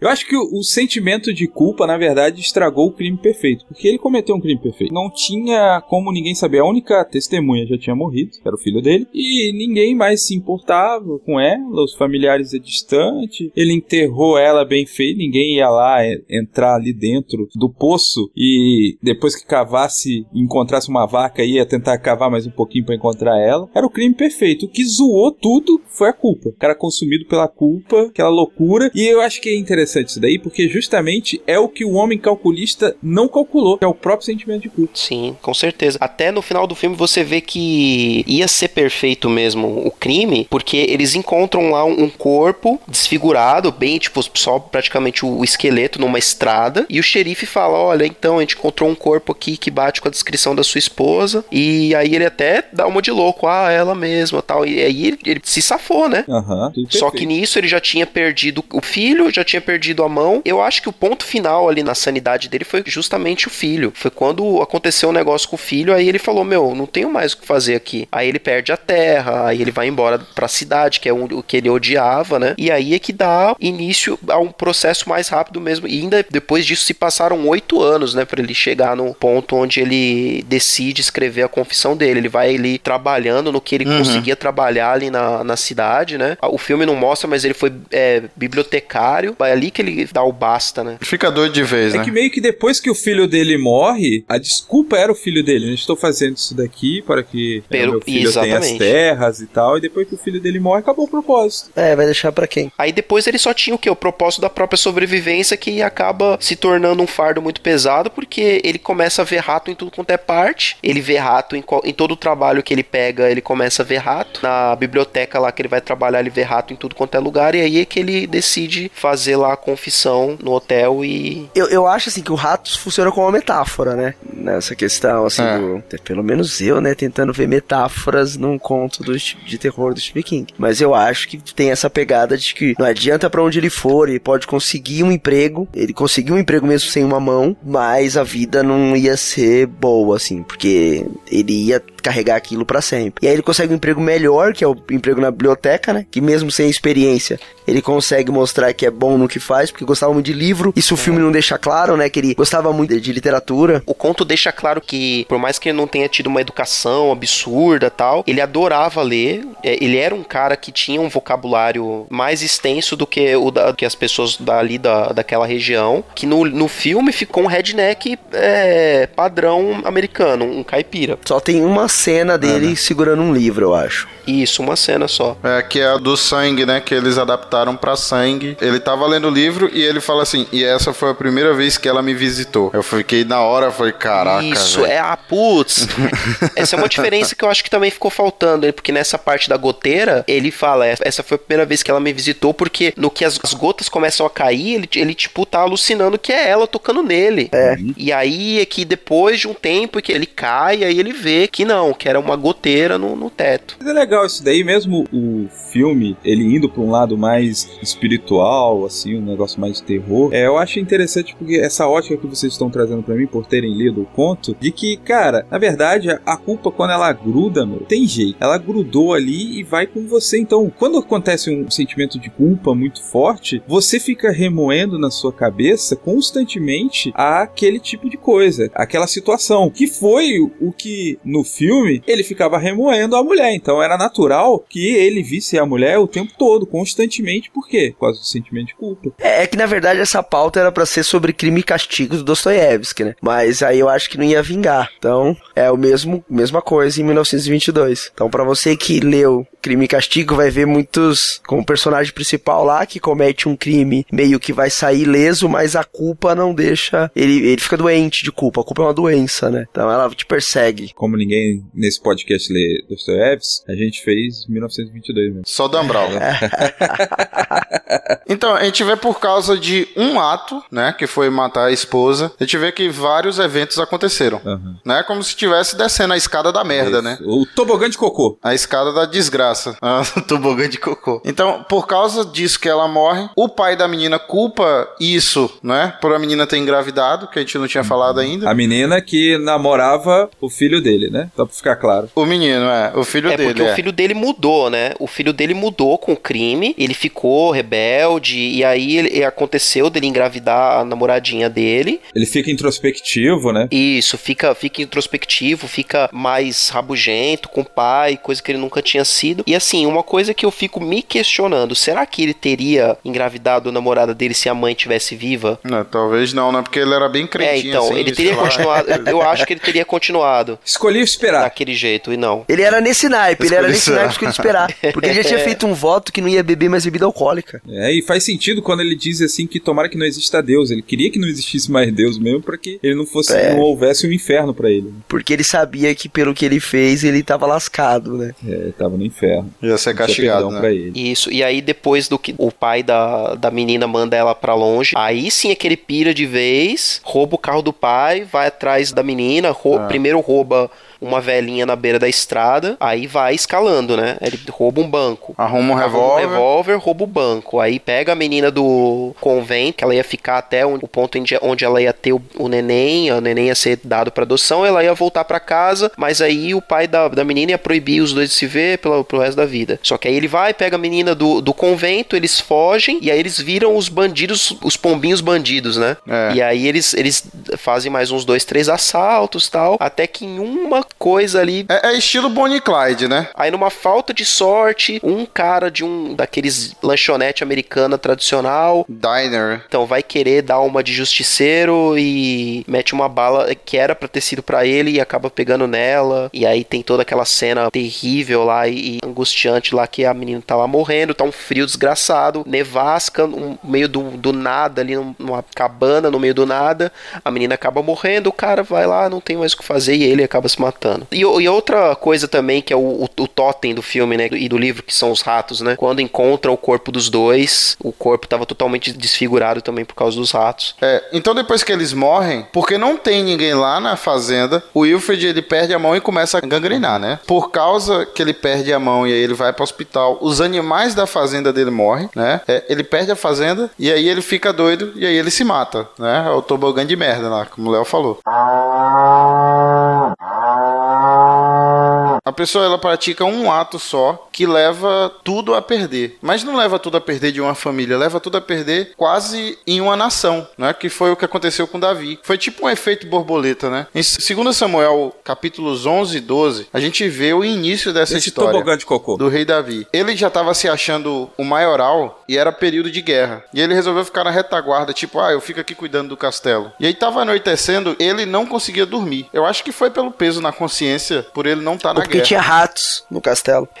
Eu acho que o, o sentimento de culpa, na verdade, estragou o crime perfeito. Porque ele cometeu um crime perfeito. Não tinha como ninguém saber. A única testemunha já tinha morrido, era o filho dele. E ninguém mais se importava com ela. Os familiares é distante. Ele enterrou ela bem feio. Ninguém ia lá é, entrar ali dentro do poço. E depois que cavasse encontrasse uma vaca, ia tentar cavar mais um pouquinho pra encontrar ela. Era o crime perfeito. O que zoou tudo foi a culpa. O cara consumido pela culpa, aquela loucura. E eu acho que é interessante isso daí, porque justamente é o que o homem calculista não calculou, que é o próprio sentimento de culpa. Sim, com certeza. Até no final do filme você vê que ia ser perfeito mesmo o crime, porque eles encontram lá um corpo desfigurado, bem, tipo, só praticamente o esqueleto numa estrada, e o xerife fala: Olha, então a gente encontrou um corpo aqui que bate com a descrição da sua esposa, e aí ele até dá uma de louco, ah, ela mesma tal, e aí ele, ele se safou, né? Tudo Só que nisso ele já tinha perdido o filho, já tinha perdido a mão. Eu acho que o ponto final ali na sanidade dele foi justamente o filho. Foi quando aconteceu um negócio com o filho, aí ele falou: Meu, não tenho mais o que fazer aqui. Aí ele perde a terra, aí ele vai embora pra cidade, que é o que ele odiava, né? E aí é que dá início a um processo mais rápido mesmo. E ainda depois disso se passaram oito anos, né? Pra ele chegar no ponto onde ele decide escrever a confissão dele. Ele vai ali trabalhando no que ele Uhum. conseguia trabalhar ali na, na cidade, né? O filme não mostra, mas ele foi é, bibliotecário. É ali que ele dá o basta, né? Fica doido de vez, É né? que meio que depois que o filho dele morre, a desculpa era o filho dele. né? Estou fazendo isso daqui para que né, Pero- meu filho tenha as exatamente. terras e tal. E depois que o filho dele morre, acabou o propósito. É, vai deixar pra quem? Aí depois ele só tinha o que? O propósito da própria sobrevivência que acaba se tornando um fardo muito pesado porque ele começa a ver rato em tudo quanto é parte. Ele vê rato em, em todo o trabalho que ele pega, ele começa a ver rato. Na biblioteca lá que ele vai trabalhar, ele vê rato em tudo quanto é lugar. E aí é que ele decide fazer lá confissão no hotel e. Eu, eu acho assim que o rato funciona como uma metáfora, né? nessa questão, assim, É. do, pelo menos eu, né, tentando ver metáforas num conto do, de terror do Stephen King. Mas eu acho que tem essa pegada de que não adianta pra onde ele for, ele pode conseguir um emprego, ele conseguiu um emprego mesmo sem uma mão, mas a vida não ia ser boa, assim, porque ele ia carregar aquilo pra sempre. E aí ele consegue um emprego melhor, que é o emprego na biblioteca, né? Que mesmo sem experiência, ele consegue mostrar que é bom no que faz, porque gostava muito de livro. Isso o filme não deixa claro, né? Que ele gostava muito de literatura. O conto deixa claro que, por mais que ele não tenha tido uma educação absurda tal, ele adorava ler. É, Ele era um cara que tinha um vocabulário mais extenso do que o da, que as pessoas dali da, daquela região. Que no, no filme ficou um redneck é, padrão americano, um caipira. Só tem uma cena dele segurando um livro, eu acho. Isso, uma cena só. É, que é a do sangue, né? Que eles adaptaram pra sangue. Ele tava lendo o livro e ele fala assim: e essa foi a primeira vez que ela me visitou. Eu fiquei na hora, falei, caraca. Isso, velho. é a putz. essa é uma diferença que eu acho que também ficou faltando, né? porque nessa parte da goteira, ele fala, "É, essa foi a primeira vez que ela me visitou, porque no que as, as gotas começam a cair, ele, ele, tipo, tá alucinando que é ela tocando nele. É. E aí é que depois de um tempo que ele cai, aí ele vê que não, que era uma goteira no, no teto. Mas é legal isso daí, mesmo o filme, ele indo pra um lado mais espiritual, assim, um negócio mais de terror. É, eu acho interessante porque essa ótica que vocês estão trazendo pra mim por terem lido o conto, de que, cara, na verdade, a culpa quando ela gruda, meu, tem jeito. Ela grudou ali e vai com você. Então, quando acontece um sentimento de culpa muito forte, você fica remoendo na sua cabeça constantemente aquele tipo de coisa, aquela situação, que foi o que no filme ele ficava remoendo a mulher. Então era natural que ele visse a mulher o tempo todo, constantemente, por quê? Por causa do sentimento de culpa. É, é que na verdade essa pauta era pra ser sobre crime e castigo do Dostoiévski, né? Mas aí eu acho que não ia vingar. Então, é o mesmo mesma coisa em 1922. Então, pra você que leu Crime e Castigo, vai ver muitos como personagem principal lá que comete um crime, meio que vai sair leso, mas a culpa não deixa, ele ele fica doente de culpa. A culpa é uma doença, né? Então ela te persegue. Como ninguém nesse podcast lê Dostoiévski, a gente fez 1922 mesmo. Só Dan Brown. então, a gente vê por causa de um ato, né? Que foi matar a esposa. A gente vê que vários eventos aconteceram. Aham. Né? Como se estivesse descendo a escada da merda, né? O tobogã de cocô. A escada da desgraça. Ah, tobogã de cocô. Então, por causa disso que ela morre, o pai da menina culpa isso, né? Por a menina ter engravidado, que a gente não tinha falado ainda. A menina que namorava o filho dele, né? Só pra ficar claro. O menino, é. O filho É dele. porque é. o filho dele mudou, né? O filho dele mudou com o crime, ele ficou rebelde, e aí ele, aconteceu dele engravidar a namoradinha dele. Ele fica introspectivo, né? Isso, fica, fica introspectivo, fica mais rabugento com o pai, coisa que ele nunca tinha sido. E assim, uma coisa que eu fico me questionando: será que ele teria engravidado a namorada dele se a mãe tivesse viva? Não, talvez não, né? Porque ele era bem É, crentinho. então, assim, ele teria lá. continuado. Eu acho que ele teria continuado Escolhi esperar. Daquele jeito, e não. Ele era nesse naipe, ele era nesse esperar. naipe que ele esperar. Porque ele já tinha feito um voto que não ia beber mais bebida alcoólica. É, e faz sentido quando ele diz assim que tomara que não exista Deus. Ele queria que não existisse mais Deus mesmo para que ele não fosse, É. não houvesse um inferno pra ele. Porque ele sabia que pelo que ele fez, ele tava lascado, né? É, ele tava no inferno. Ia ser castigado, né? pra ele. Isso, e aí depois do que o pai da, da menina manda ela pra longe, aí sim aquele pira de vez, rouba o carro do pai, vai atrás da menina, rou- Ah. primeiro rouba uma velhinha na beira da estrada, aí vai escalando, né? Ele rouba um banco. Arruma um Arruma revólver. Um revólver, rouba o banco. Aí pega a menina do convento, que ela ia ficar até o ponto onde, ela ia ter o, o neném, o neném ia ser dado pra adoção, ela ia voltar pra casa, mas aí o pai da, da menina ia proibir os dois de se ver pelo, pelo resto da vida. Só que aí ele vai, pega a menina do, do convento, eles fogem, e aí eles viram os bandidos, os pombinhos bandidos, né? É. E aí eles, eles fazem mais uns dois, três assaltos tal, até que em uma coisa ali É, é estilo Bonnie Clyde, né? Aí numa falta de sorte, um cara de um daqueles lanchonete americana tradicional, Diner. então vai querer dar uma de justiceiro e mete uma bala que era pra ter sido pra ele e acaba pegando nela. E aí tem toda aquela cena terrível lá e, e angustiante lá que a menina tá lá morrendo, tá um frio desgraçado, nevasca no meio do, do nada ali num- numa cabana no meio do nada. A menina acaba morrendo, o cara vai lá, não tem mais o que fazer e ele acaba se matando. Matando. E, e outra coisa também, que é o, o, o totem do filme, né? E do livro, que são os ratos, né? Quando encontra o corpo dos dois, o corpo tava totalmente desfigurado também por causa dos ratos. É, então depois que eles morrem, porque não tem ninguém lá na fazenda, o Wilfred ele perde a mão e começa a gangrenar, né? Por causa que ele perde a mão e aí ele vai para o hospital, os animais da fazenda dele morrem, né? É, ele perde a fazenda e aí ele fica doido e aí ele se mata, né? É o tobogã de merda lá, como o Léo falou. A pessoa ela pratica um ato só que leva tudo a perder. Mas não leva tudo a perder de uma família, leva tudo a perder quase em uma nação, né? Que foi o que aconteceu com Davi. Foi tipo um efeito borboleta, né? Em 2 Samuel, capítulos 11 e 12, a gente vê o início dessa Esse história de cocô. do rei Davi. Ele já estava se achando o maioral e era período de guerra. E ele resolveu ficar na retaguarda, tipo, ah, eu fico aqui cuidando do castelo. E aí tava anoitecendo, ele não conseguia dormir. Eu acho que foi pelo peso na consciência, por ele não estar na Porque guerra. tinha ratos no castelo.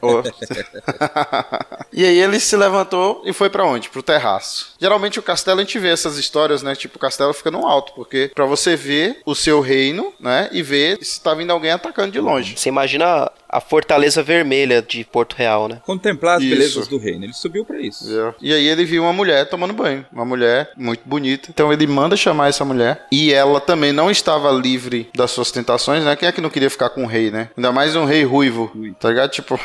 Oh. e aí ele se levantou e foi pra onde? Pro terraço. Geralmente o castelo a gente vê essas histórias, né? Tipo, o castelo fica no alto, porque pra você ver o seu reino, né? E ver se tá vindo alguém atacando de longe. Você imagina a Fortaleza Vermelha de Porto Real, né? Contemplar as Isso. belezas do reino. Ele subiu pra isso. Entendeu? E aí ele viu uma mulher tomando banho. Uma mulher muito bonita. Então ele manda chamar essa mulher. E ela também não estava livre das suas tentações, né? Quem é que não queria ficar com um rei, né? Ainda mais um rei ruivo. Tá ligado? Tipo.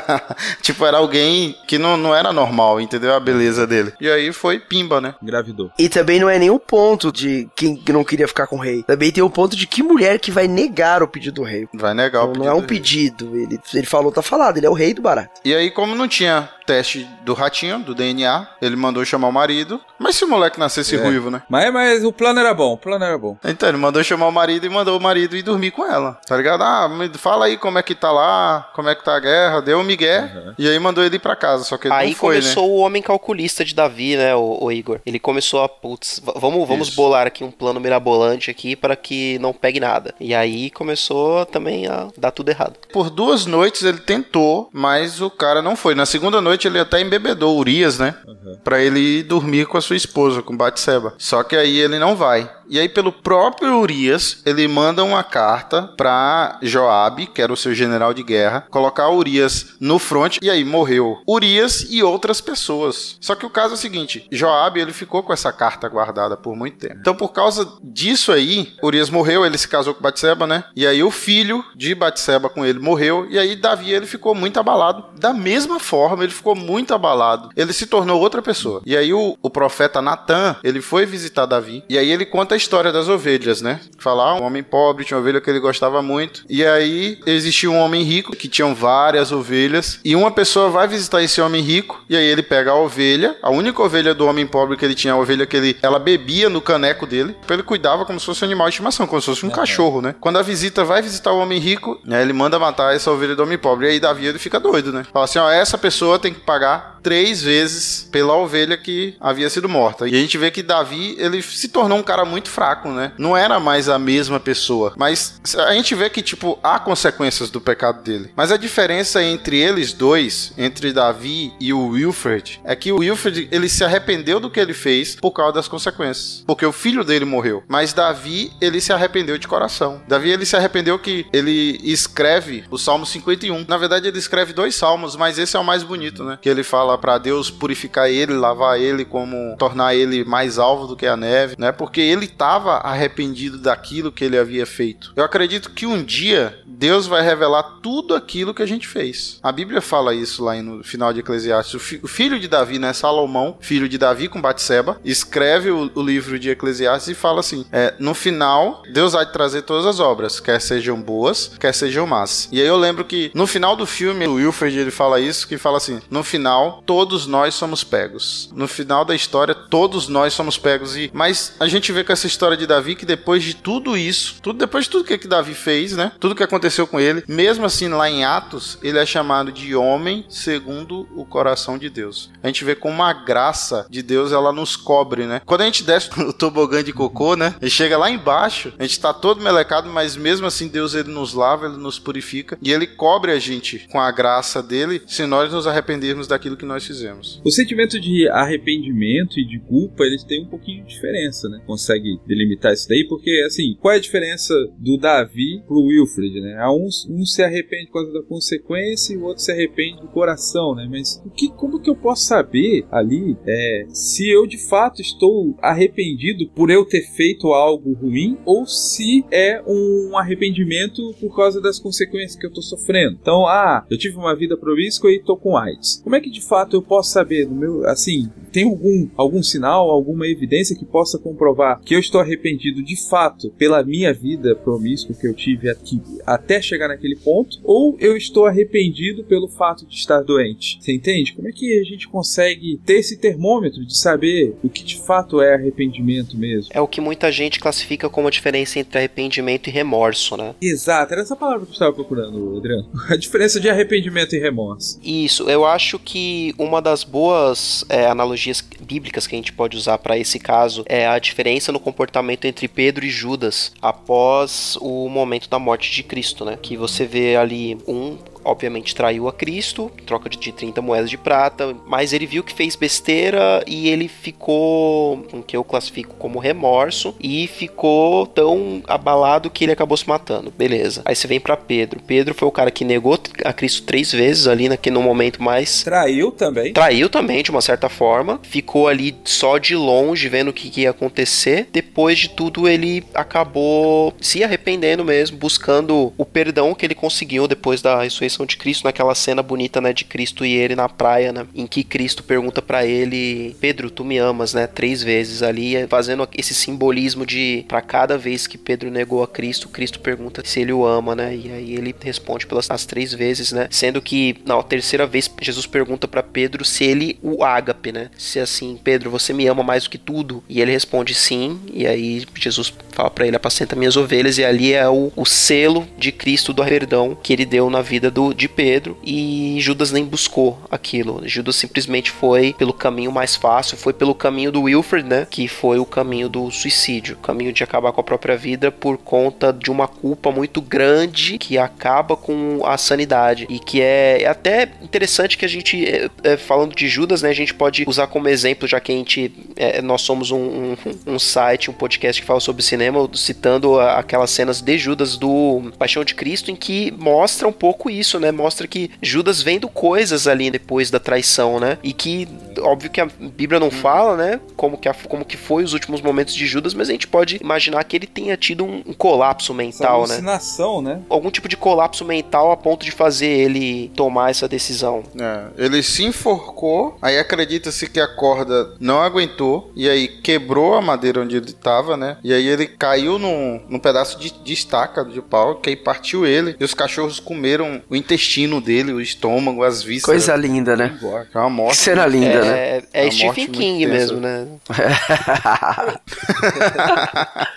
tipo, era alguém que não, não era normal, entendeu? A beleza dele. E aí foi pimba, né? Engravidou. E também não é nenhum ponto de quem não queria ficar com o rei. Também tem o ponto de que mulher que vai negar o pedido do rei. Vai negar o Então, não é um do pedido. Ele, ele falou, tá falado, ele é o rei do barato. E aí, como não tinha teste do ratinho, do DNA, ele mandou chamar o marido. Mas se o moleque nascesse É. ruivo, né? Mas, mas o plano era bom, o plano era bom. Então, ele mandou chamar o marido e mandou o marido ir dormir com ela. Tá ligado? Ah, me fala aí como é que tá lá, como é que tá a guerra. Deu um migué. E aí mandou ele ir pra casa. Só que ele Aí não foi, começou né? o homem calculista de Davi, né, o, o Igor. Ele começou a, putz, vamos, vamos Isso. bolar aqui um plano mirabolante aqui para que não pegue nada. E aí começou também a dar tudo errado. Por duas noites ele tentou, mas o cara não foi. Na segunda noite ele até embebedou Urias, né? Pra ele ir dormir com a sua esposa, com Batseba. Só que aí ele não vai. E aí, pelo próprio Urias, ele manda uma carta pra Joabe, que era o seu general de guerra, colocar Urias no front. E aí morreu Urias e outras pessoas. Só que o caso é o seguinte: Joabe ele ficou com essa carta guardada por muito tempo. Então, por causa disso aí, Urias morreu, ele se casou com Batseba, né? E aí o filho de Batseba com ele morreu. E aí Davi ele ficou muito abalado. Da mesma forma, ele ficou muito abalado. Ele se tornou outra pessoa. E aí o, o profeta Natan, ele foi visitar Davi. E aí ele conta a história das ovelhas, né? Falar, um homem pobre tinha uma ovelha que ele gostava muito. E aí existia um homem rico que tinha várias ovelhas. E uma pessoa vai visitar esse homem rico. E aí ele pega a ovelha, a única ovelha do homem pobre que ele tinha, a ovelha que ele, ela bebia no caneco dele. Ele cuidava como se fosse um animal de estimação, como se fosse um cachorro, né? Quando a visita vai visitar o homem rico, né, ele manda matar essa ovelha do homem pobre. E aí Davi ele fica doido, né? Fala assim: ó, essa pessoa tem que pagar três vezes pela ovelha que havia sido morta. E a gente vê que Davi, ele se tornou um cara muito fraco, né? Não era mais a mesma pessoa. Mas a gente vê que, tipo, há consequências do pecado dele. Mas a diferença entre eles dois, entre Davi e o Wilfred, é que o Wilfred, ele se arrependeu do que ele fez por causa das consequências. Porque o filho dele morreu. Mas Davi, ele se arrependeu de coração. Davi, ele se arrependeu que ele escreve o Salmo 51. Na verdade, ele escreve dois salmos, mas esse é o mais bonito, né? Que ele fala pra Deus purificar ele, lavar ele, como tornar ele mais alvo do que a neve, né? Porque ele estava arrependido daquilo que ele havia feito. Eu acredito que um dia Deus vai revelar tudo aquilo que a gente fez. A Bíblia fala isso lá no final de Eclesiastes. O, fi- o filho de Davi, né, Salomão, filho de Davi com Batseba, escreve o, o livro de Eclesiastes e fala assim: é, no final, Deus vai trazer todas as obras, quer sejam boas, quer sejam más. E aí eu lembro que no final do filme, o Wilfred ele fala isso, que fala assim: no final, todos nós somos pegos. No final da história, todos nós somos pegos. E mas a gente vê com essa história de Davi que depois de tudo isso, tudo depois de tudo que, que Davi fez, né? Tudo que aconteceu com ele, mesmo assim lá em Atos, ele é chamado de homem segundo o coração de Deus. A gente vê como a graça de Deus ela nos cobre, né? Quando a gente desce no tobogã de cocô, né? E chega lá embaixo, a gente tá todo melecado, mas mesmo assim Deus ele nos lava, ele nos purifica e ele cobre a gente com a graça dele, se nós nos arrependermos daquilo que nós fizemos. O sentimento de arrependimento e de culpa, eles têm um pouquinho de diferença, né? Consegue delimitar isso daí, porque, assim, qual é a diferença do Davi pro Wilfred, né? Um, um se arrepende por causa da consequência e o outro se arrepende do coração, né? Mas o que, como que eu posso saber ali é, se eu de fato estou arrependido por eu ter feito algo ruim ou se é um arrependimento por causa das consequências que eu estou sofrendo? Então, ah, eu tive uma vida promíscua e tô com AIDS. Como é que de fato eu posso saber no meu, assim, tem algum algum sinal, alguma evidência que possa comprovar que eu estou arrependido de fato pela minha vida promíscua que eu tive aqui até chegar naquele ponto, ou eu estou arrependido pelo fato de estar doente? Você entende? Como é que a gente consegue ter esse termômetro de saber o que de fato é arrependimento mesmo? É o que muita gente classifica como a diferença entre arrependimento e remorso, né? Exato, era essa palavra que eu estava procurando, Adriano. A diferença de arrependimento e remorso. Isso, eu acho que uma das boas é, analogias bíblicas que a gente pode usar para esse caso é a diferença no comportamento entre Pedro e Judas após o momento da morte de Cristo, né? Que você vê ali um obviamente traiu a Cristo, troca de 30 moedas de prata, mas ele viu que fez besteira e ele ficou, o que eu classifico como remorso, e ficou tão abalado que ele acabou se matando. Beleza. Aí você vem para Pedro. Pedro foi o cara que negou a Cristo três vezes ali naquele no momento mais. Traiu também. Traiu também, de uma certa forma. Ficou ali só de longe, vendo o que, que ia acontecer. Depois de tudo, ele acabou se arrependendo mesmo, buscando o perdão que ele conseguiu depois da ressurreição ressurreição de Cristo, naquela cena bonita, né, de Cristo e ele na praia, né, em que Cristo pergunta para ele, Pedro, tu me amas, né, três vezes ali, fazendo esse simbolismo de para cada vez que Pedro negou a Cristo, Cristo pergunta se ele o ama, né, e aí ele responde pelas as três vezes, né, sendo que na terceira vez Jesus pergunta para Pedro se ele o ágape, né, se assim, Pedro, você me ama mais do que tudo? E ele responde sim, e aí Jesus fala para ele, apacenta minhas ovelhas, e ali é o, o selo de Cristo do perdão que ele deu na vida do de Pedro e Judas nem buscou aquilo. Judas simplesmente foi pelo caminho mais fácil, foi pelo caminho do Wilfred, né? Que foi o caminho do suicídio, o caminho de acabar com a própria vida por conta de uma culpa muito grande que acaba com a sanidade e que é, é até interessante que a gente, é, é, falando de Judas, né? A gente pode usar como exemplo, já que a gente, é, nós somos um, um, um, site, um podcast que fala sobre cinema, citando aquelas cenas de Judas do Paixão de Cristo, em que mostra um pouco isso isso, né? Mostra que Judas vendo coisas ali depois da traição, né? E que, óbvio que a Bíblia não fala, né? Como que, a, como que foi os últimos momentos de Judas, mas a gente pode imaginar que ele tenha tido um, um colapso mental, essa alucinação, né? né? Algum tipo de colapso mental a ponto de fazer ele tomar essa decisão. É, ele se enforcou, aí acredita-se que a corda não aguentou, e aí quebrou a madeira onde ele estava, né? E aí ele caiu num, num pedaço de, de estaca de pau, que aí partiu ele, e os cachorros comeram o intestino dele, o estômago, as vísceras. Coisa linda, né? É uma morte. Que cena linda, é, né? É, é Stephen King mesmo, né?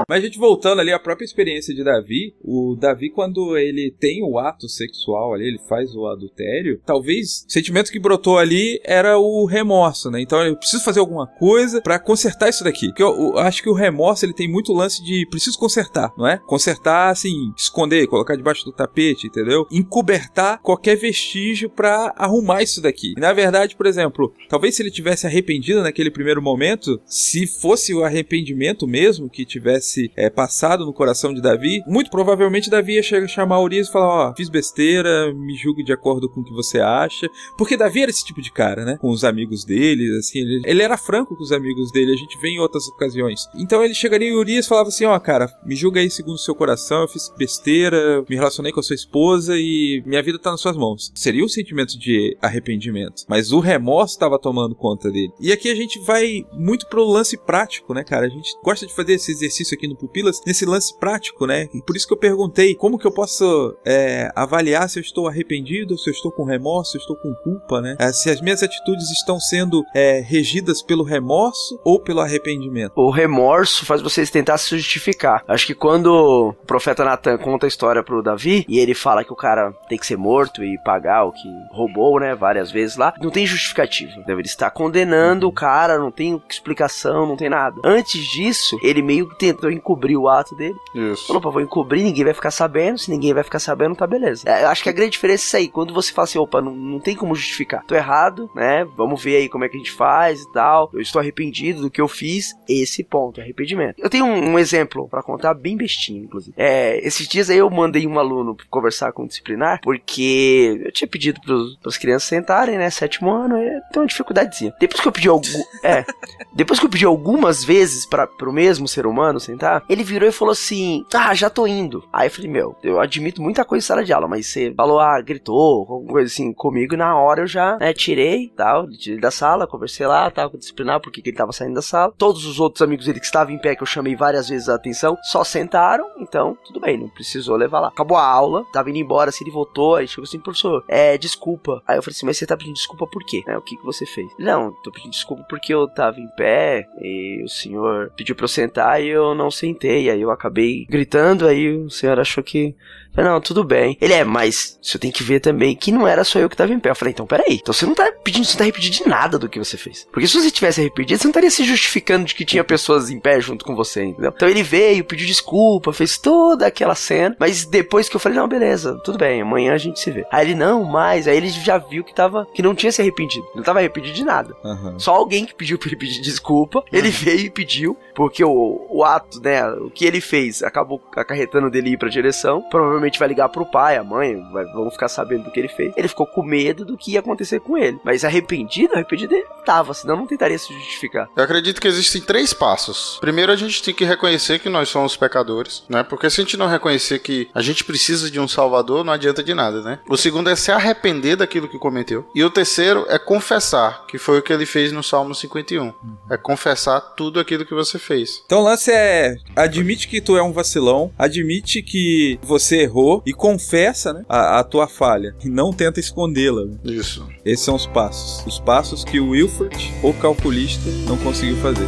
Mas a gente voltando ali à própria experiência de Davi, o Davi quando ele tem o ato sexual ali, ele faz o adultério, talvez o sentimento que brotou ali era o remorso, né? Então eu preciso fazer alguma coisa para consertar isso daqui. Porque eu, eu, acho que o remorso ele tem muito lance de preciso consertar, não é? Consertar assim, esconder, colocar debaixo do tapete, entendeu? Encobertar qualquer vestígio para arrumar isso daqui. E, na verdade, por exemplo, talvez se ele tivesse arrependido naquele primeiro momento, se fosse o arrependimento mesmo que tivesse é, passado no coração de Davi, muito provavelmente Davi ia chamar Urias e falar: Ó, oh, fiz besteira, me julgue de acordo com o que você acha. Porque Davi era esse tipo de cara, né? Com os amigos dele, assim, ele, ele era franco com os amigos dele, a gente vê em outras ocasiões. Então ele chegaria em Urias e falava assim: Ó, oh, cara, me julga aí segundo o seu coração, eu fiz besteira, me relacionei com a sua esposa e minha vida tá nas suas mãos. Seria um sentimento de arrependimento, mas o remorso estava tomando conta dele. E aqui a gente vai muito pro lance prático, né, cara? A gente gosta de fazer esse exercício aqui no Pupilas nesse lance prático, né? E por isso que eu perguntei como que eu posso é, avaliar se eu estou arrependido, se eu estou com remorso, se eu estou com culpa, né? É, se as minhas atitudes estão sendo é, regidas pelo remorso ou pelo arrependimento. O remorso faz vocês tentar se justificar. Acho que quando o profeta Natan conta a história pro Davi e ele fala que o cara tem que ser morto e pagar o que roubou, né? Várias vezes lá, não tem justificativa. Ele está condenando o cara, não tem explicação, não tem nada. Antes disso, ele meio que tentou encobrir o ato dele. Isso. Falou, pô, vou encobrir, ninguém vai ficar sabendo. Se ninguém vai ficar sabendo, tá beleza. É, eu acho que a grande diferença é isso aí. Quando você fala assim, opa, não, não tem como justificar. Tô errado, né? Vamos ver aí como é que a gente faz e tal. Eu estou arrependido do que eu fiz. Esse ponto, arrependimento. Eu tenho um, um exemplo para contar, bem bestinho, inclusive. É, esses dias aí eu mandei um aluno conversar com o disciplinar, porque eu tinha pedido pros, crianças sentarem, né? Sétimo ano, e tem uma dificuldadezinha. Depois que eu pedi algum. É. Depois que eu pedi algumas vezes para pro mesmo ser humano sentar, ele virou e falou assim: Ah, já tô indo. Aí eu falei, meu, eu admito muita coisa em sala de aula, mas você falou, ah, gritou, alguma coisa assim comigo, na hora eu já, né, tirei, tal, tirei da sala, conversei lá, tal, com o disciplinar, porque que ele tava saindo da sala. Todos os outros amigos dele que estavam em pé, que eu chamei várias vezes a atenção, só sentaram, então, tudo bem, não precisou levar lá. Acabou a aula, tava indo embora, assim, ele voltou, aí chegou assim, professor, é, desculpa. Aí eu falei assim, mas você tá pedindo desculpa por quê? É, o que que você fez? Não, tô pedindo desculpa porque eu tava em pé, e o senhor pediu pra eu sentar e eu não sentei, aí eu acabei gritando, aí o senhor achou que Falei, não, tudo bem. Ele é, mas você tem que ver também que não era só eu que tava em pé. Eu falei, então peraí. Então você não tá pedindo, você tá arrependido de nada do que você fez. Porque se você tivesse arrependido, você não estaria se justificando de que tinha pessoas em pé junto com você, entendeu? Então ele veio, pediu desculpa, fez toda aquela cena. Mas depois que eu falei, não, beleza, tudo bem, amanhã a gente se vê. Aí ele, não, mais. Aí ele já viu que tava, que não tinha se arrependido. Não tava arrependido de nada. Aham. Só alguém que pediu pra ele pedir desculpa. Ele veio e pediu, porque o, o ato, né, o que ele fez acabou acarretando dele ir pra direção. Provavelmente vai ligar pro pai, a mãe, vai, vão ficar sabendo do que ele fez. Ele ficou com medo do que ia acontecer com ele. Mas arrependido, arrependido ele não tava, senão não tentaria se justificar. Eu acredito que existem três passos. Primeiro, a gente tem que reconhecer que nós somos pecadores, né? Porque se a gente não reconhecer que a gente precisa de um salvador, não adianta de nada, né? O segundo é se arrepender daquilo que cometeu. E o terceiro é confessar, que foi o que ele fez no Salmo 51. É confessar tudo aquilo que você fez. Então o lance é: admite que tu é um vacilão, admite que você errou e confessa né, a, a tua falha. E não tenta escondê-la. né? Isso. Esses são os passos. Os passos que o Wilford, o calculista, não conseguiu fazer.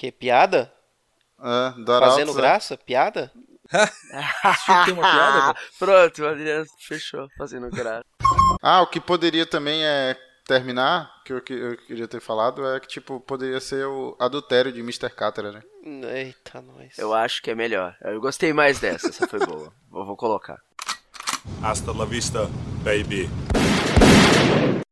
Quê? Piada? Doraltos, Fazendo é. graça? Piada? Acho que tem uma piada. Pronto, o Adriano fechou fazendo graça. Ah, o que poderia também é terminar, que eu, que eu queria ter falado, é que, tipo, poderia ser o adultério de Mr. Catra, né? Eita, nós. Eu acho que é melhor. Eu gostei mais dessa, essa foi boa. Vou, vou colocar. Hasta la vista, baby.